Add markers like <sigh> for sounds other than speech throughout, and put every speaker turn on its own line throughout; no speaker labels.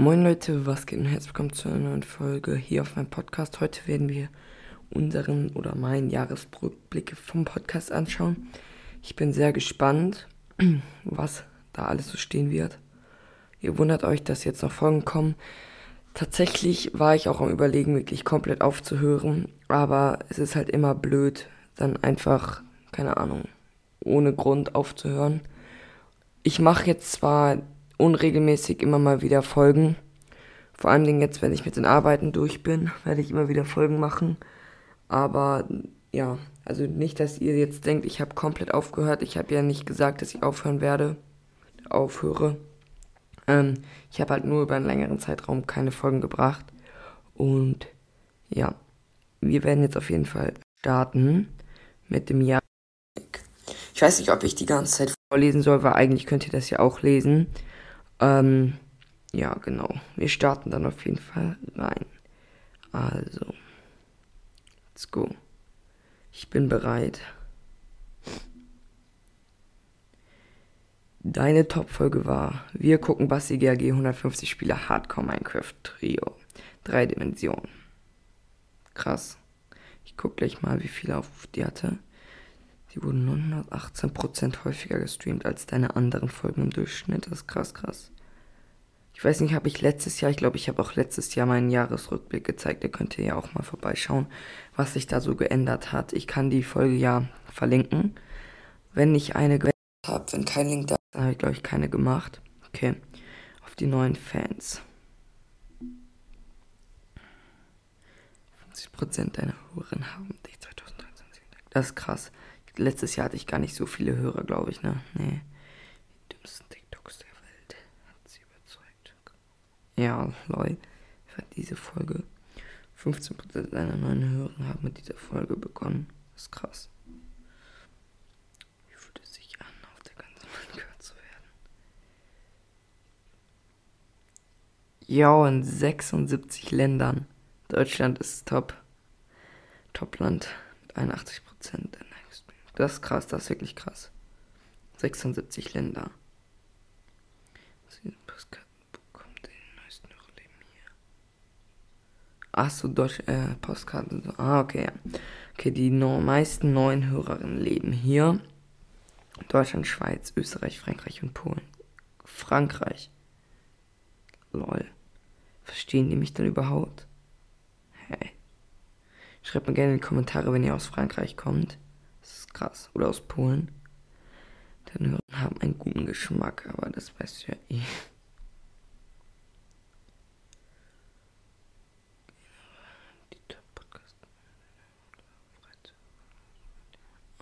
Moin Leute, was geht und herzlich willkommen zu einer neuen Folge hier auf meinem Podcast. Heute werden wir unseren oder meinen Jahresrückblicke vom Podcast anschauen. Ich bin sehr gespannt, <clears throat> was da alles so stehen wird. Ihr wundert euch, dass jetzt noch Folgen kommen. Tatsächlich war ich auch am Überlegen, wirklich komplett aufzuhören, aber es ist halt immer blöd, dann einfach, keine Ahnung, ohne Grund aufzuhören. Ich mache jetzt zwar unregelmäßig immer mal wieder Folgen. Vor allen Dingen jetzt, wenn ich mit den Arbeiten durch bin, werde ich immer wieder Folgen machen. Aber ja, also nicht, dass ihr jetzt denkt, ich habe komplett aufgehört. Ich habe ja nicht gesagt, dass ich aufhören werde. Aufhöre. Ähm, ich habe halt nur über einen längeren Zeitraum keine Folgen gebracht. Und ja, wir werden jetzt auf jeden Fall starten mit dem Jahr. Ich weiß nicht, ob ich die ganze Zeit vorlesen soll, weil eigentlich könnt ihr das ja auch lesen. Ähm, ja, genau. Wir starten dann auf jeden Fall rein. Also, let's go. Ich bin bereit. Deine Top-Folge war, wir gucken Basti GRG 150 Spieler Hardcore Minecraft Trio. Drei Dimensionen. Krass. Ich guck gleich mal, wie viele auf die hatte. Die wurden 918% häufiger gestreamt als deine anderen Folgen im Durchschnitt. Das ist krass, krass. Ich weiß nicht, habe ich letztes Jahr, ich glaube, ich habe auch letztes Jahr meinen Jahresrückblick gezeigt. Ihr könnt ja auch mal vorbeischauen, was sich da so geändert hat. Ich kann die Folge ja verlinken. Wenn ich eine geändert habe, wenn kein Link da ist, dann habe ich, glaube ich, keine gemacht. Okay, auf die neuen Fans. 50% deiner Hörerinnen haben dich 2013 entdeckt. Das ist krass. Letztes Jahr hatte ich gar nicht so viele Hörer, glaube ich, ne? Nee. Die dümmsten TikToks der Welt. Hat sie überzeugt. Ja, lol. Für diese Folge. 15% deiner neuen Hörer haben mit dieser Folge begonnen. Das ist krass. Wie fühlt es sich an, auf der ganzen Welt gehört zu werden? Ja, in 76 Ländern. Deutschland ist top. Topland mit 81 Prozent. Das ist krass, das ist wirklich krass. 76 Länder. Ach so, Deutsch, äh, Postkarten. Ah, okay, ja. Okay, die no meisten neuen Hörerinnen leben hier. Deutschland, Schweiz, Österreich, Frankreich und Polen. Frankreich. Lol. Verstehen die mich dann überhaupt? Hey. Schreibt mir gerne in die Kommentare, wenn ihr aus Frankreich kommt. Das ist krass. Oder aus Polen. Deine Hörer haben einen guten Geschmack, aber das weißt du ja eh.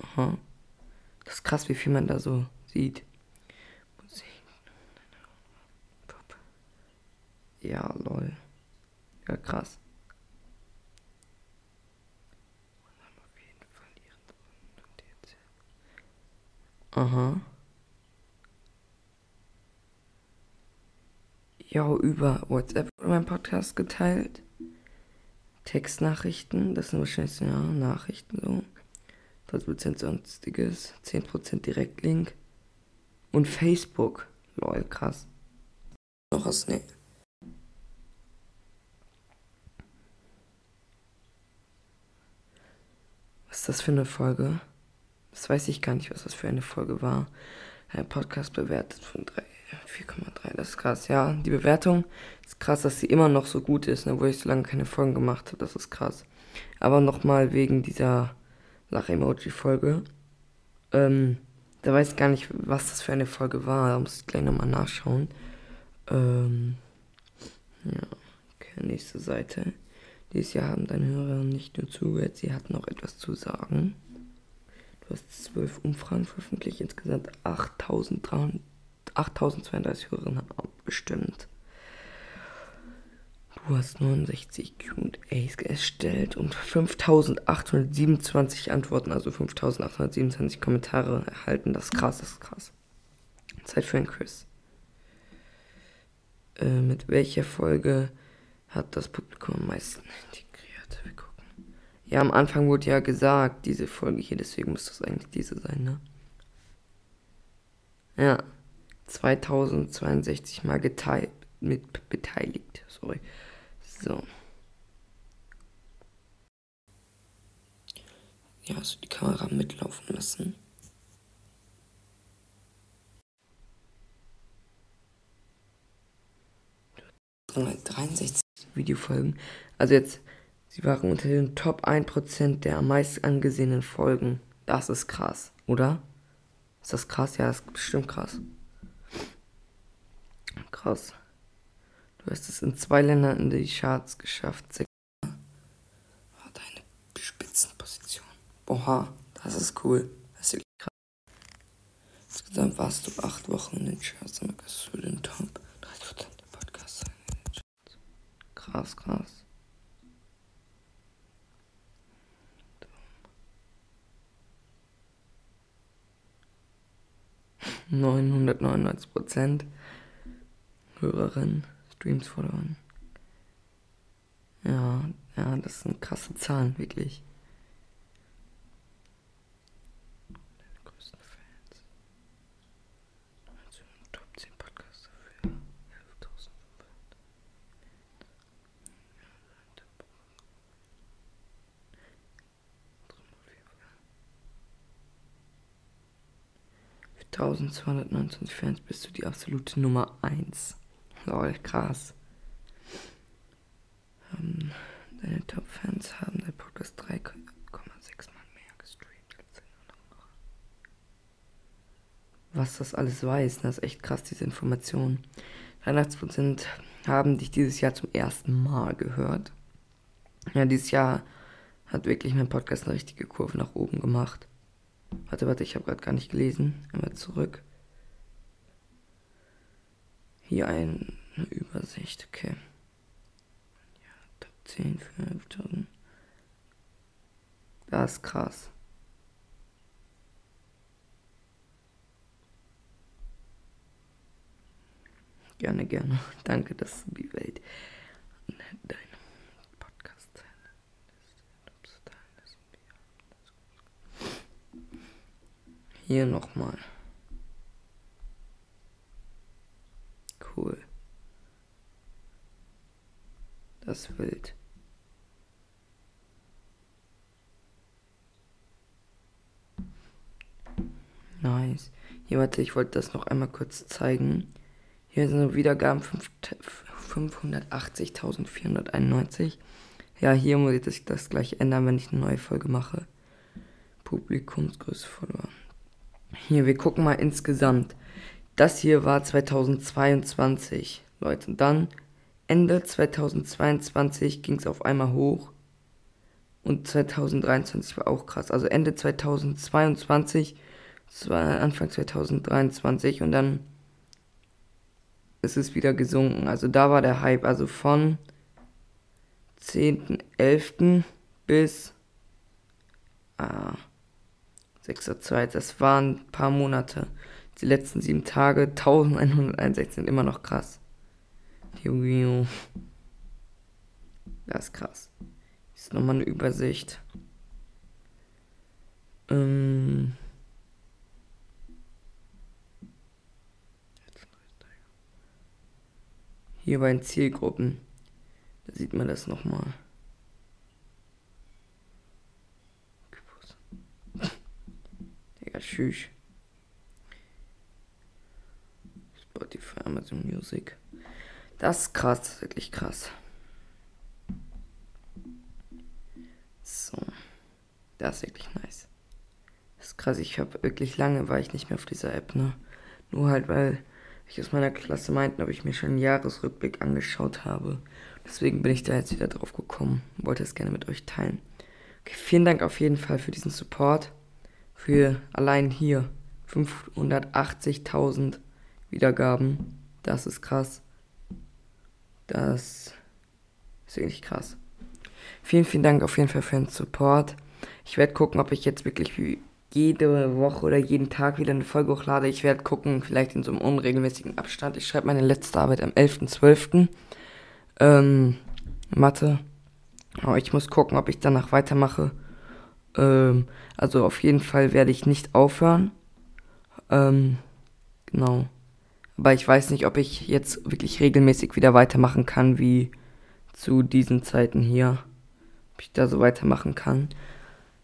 Aha. Das ist krass, wie viel man da so sieht. Ja, lol. Ja, krass. Aha. Ja, über WhatsApp wurde mein Podcast geteilt. Textnachrichten, das sind wahrscheinlich ja, Nachrichten so. 30% sonstiges, 10% Direktlink. Und Facebook. Lol, krass. Noch was, ne. Was ist das für eine Folge? Das weiß ich gar nicht, was das für eine Folge war. Ein Podcast bewertet von 4,3. Das ist krass. Ja, die Bewertung ist krass, dass sie immer noch so gut ist, ne, wo ich so lange keine Folgen gemacht habe. Das ist krass. Aber nochmal wegen dieser Lach-Emoji-Folge. Ähm, da weiß ich gar nicht, was das für eine Folge war. Da muss ich gleich nochmal nachschauen. Ähm, ja, okay, nächste Seite. Dieses Jahr haben deine Hörer nicht nur zugehört, sie hatten auch etwas zu sagen. Du hast zwölf Umfragen veröffentlicht, insgesamt 8032 Hörerinnen haben abgestimmt. Du hast 69 QAs erstellt und 5827 Antworten, also 5827 Kommentare erhalten. Das ist krass, das ist krass. Zeit für ein Chris. Äh, mit welcher Folge hat das Publikum am meisten integriert? Ja, am Anfang wurde ja gesagt, diese Folge hier, deswegen muss das eigentlich diese sein, ne? Ja. 2062 mal geteilt. mit beteiligt. Sorry. So. Ja, also die Kamera mitlaufen lassen. 63 Videofolgen. Also jetzt, sie waren unter den Top 1% der am meisten angesehenen Folgen. Das ist krass, oder? Ist das krass? Ja, das ist bestimmt krass. Krass. Du hast es in zwei Ländern in die Charts geschafft. War deine Spitzenposition. Oha, das ist cool. Das ist wirklich krass. Insgesamt warst du acht Wochen in den Charts und gehörst zu den Top krass, krass. Neunhundertneunundneunzig Prozent Hörerinnen, Streams verloren. Ja, ja, das sind krasse Zahlen, wirklich. Mit 1229 Fans bist du die absolute Nummer 1. Lol, krass. Ähm, deine Top-Fans haben dein Podcast 3,6 Mal mehr gestreamt als deine anderen. Was das alles weiß, das ist echt krass, diese Information. 83% haben dich dieses Jahr zum ersten Mal gehört. Ja, dieses Jahr hat wirklich mein Podcast eine richtige Kurve nach oben gemacht. Warte, warte, ich habe gerade gar nicht gelesen. Einmal zurück. Hier eine Übersicht, okay. Ja, Top 10 für 5000. Das ist krass. Gerne, gerne. <laughs> Danke, dass du die Welt dein Hier nochmal. Cool. Das wild. Nice. Hier, warte, ich wollte das noch einmal kurz zeigen. Hier sind Wiedergaben 580.491. Ja, hier muss ich das gleich ändern, wenn ich eine neue Folge mache. Publikumsgröße verloren. Hier, wir gucken mal insgesamt. Das hier war 2022, Leute. Dann Ende 2022 ging es auf einmal hoch. Und 2023 war auch krass. Also Ende 2022, das war Anfang 2023 und dann ist es wieder gesunken. Also da war der Hype. Also von 10.11. bis ah, 6.2. Das waren ein paar Monate. Die letzten sieben Tage, 1161 sind immer noch krass. Das ist krass. Das ist nochmal eine Übersicht. Ähm. Hier bei den Zielgruppen. Da sieht man das nochmal. Tschüss. Spotify, Amazon Music. Das ist krass, wirklich krass. So. Das ist wirklich nice. Das ist krass, ich habe wirklich lange war ich nicht mehr auf dieser App, ne? Nur halt, weil ich aus meiner Klasse meinten, ob ich mir schon einen Jahresrückblick angeschaut habe. Deswegen bin ich da jetzt wieder drauf gekommen. Wollte es gerne mit euch teilen. Okay, vielen Dank auf jeden Fall für diesen Support für allein hier 580.000 Wiedergaben. Das ist krass. Das ist wirklich krass. Vielen, vielen Dank auf jeden Fall für den Support. Ich werde gucken, ob ich jetzt wirklich jede Woche oder jeden Tag wieder eine Folge hochlade. Ich werde gucken, vielleicht in so einem unregelmäßigen Abstand. Ich schreibe meine letzte Arbeit am 11.12. Ähm, Mathe. Aber ich muss gucken, ob ich danach weitermache. Ähm, also auf jeden Fall werde ich nicht aufhören. Ähm, genau. Aber ich weiß nicht, ob ich jetzt wirklich regelmäßig wieder weitermachen kann, wie zu diesen Zeiten hier. Ob ich da so weitermachen kann.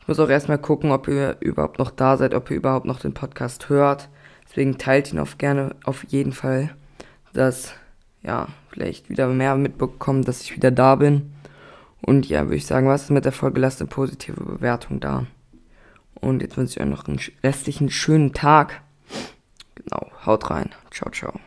Ich muss auch erstmal gucken, ob ihr überhaupt noch da seid, ob ihr überhaupt noch den Podcast hört. Deswegen teilt ihn auf gerne auf jeden Fall, dass ja, vielleicht wieder mehr mitbekommen, dass ich wieder da bin. Und ja, würde ich sagen, was ist mit der Folge? Lasst eine positive Bewertung da. Und jetzt wünsche ich euch noch einen restlichen schönen Tag. Genau, haut rein. Ciao, ciao.